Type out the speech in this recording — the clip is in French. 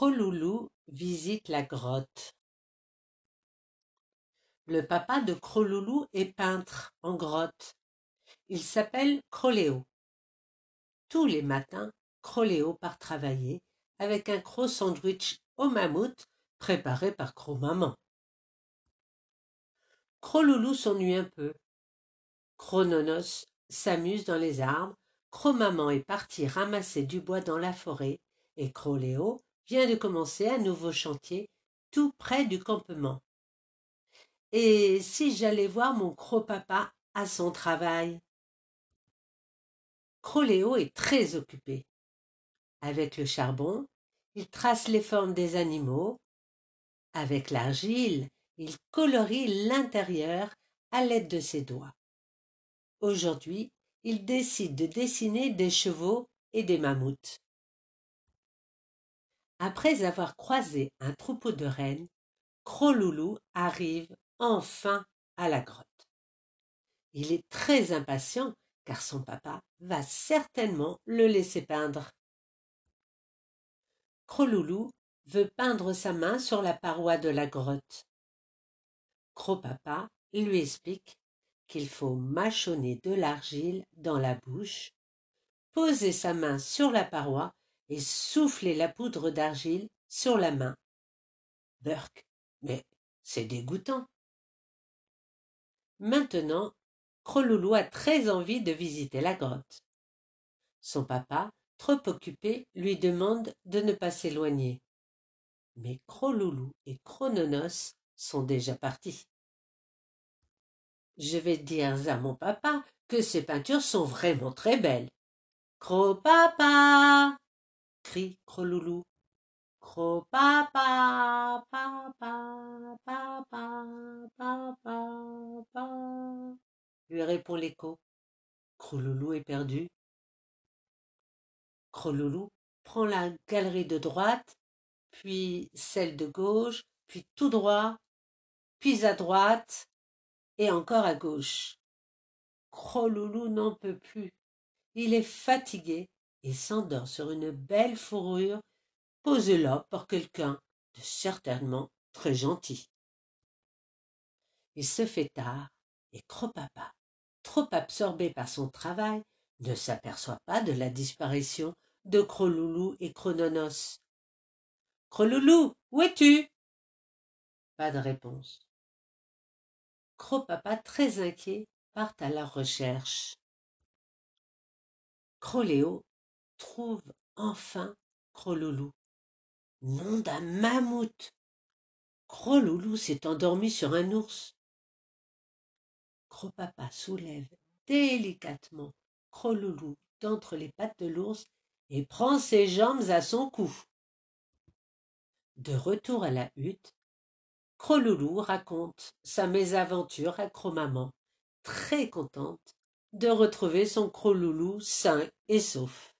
Croloulou visite la grotte. Le papa de Croloulou est peintre en grotte. Il s'appelle Croléo. Tous les matins, Croléo part travailler avec un croc sandwich au mammouth préparé par Cro-Maman. Croloulou s'ennuie un peu. Crononos s'amuse dans les arbres. Cro-Maman est partie ramasser du bois dans la forêt et Croléo de commencer un nouveau chantier tout près du campement. Et si j'allais voir mon Cro-Papa à son travail? Croléo est très occupé. Avec le charbon, il trace les formes des animaux. Avec l'argile, il colorie l'intérieur à l'aide de ses doigts. Aujourd'hui, il décide de dessiner des chevaux et des mammouths. Après avoir croisé un troupeau de rennes, Croloulou arrive enfin à la grotte. Il est très impatient car son papa va certainement le laisser peindre. Croloulou veut peindre sa main sur la paroi de la grotte. Cro-Papa lui explique qu'il faut mâchonner de l'argile dans la bouche, poser sa main sur la paroi et souffler la poudre d'argile sur la main. Burk, mais c'est dégoûtant. Maintenant, Croloulou a très envie de visiter la grotte. Son papa, trop occupé, lui demande de ne pas s'éloigner. Mais Croloulou et Crononos sont déjà partis. Je vais dire à mon papa que ces peintures sont vraiment très belles. Cro-papa crie Croloulou. Cro-papa, papa, papa, papa, papa, lui répond l'écho. Croloulou est perdu. Croloulou prend la galerie de droite, puis celle de gauche, puis tout droit, puis à droite, et encore à gauche. Croloulou n'en peut plus. Il est fatigué et s'endort sur une belle fourrure posée là par quelqu'un de certainement très gentil. Il se fait tard et Cro-Papa, trop absorbé par son travail, ne s'aperçoit pas de la disparition de Croloulou et Crononos. Croloulou, où es-tu? Pas de réponse. Cro-Papa, très inquiet, part à la recherche. Croléo trouve enfin Croloulou. Nom d'un mammouth. Croloulou s'est endormi sur un ours. Cro-Papa soulève délicatement Croloulou d'entre les pattes de l'ours et prend ses jambes à son cou. De retour à la hutte, Croloulou raconte sa mésaventure à Cro-Maman, très contente de retrouver son Croloulou sain et sauf.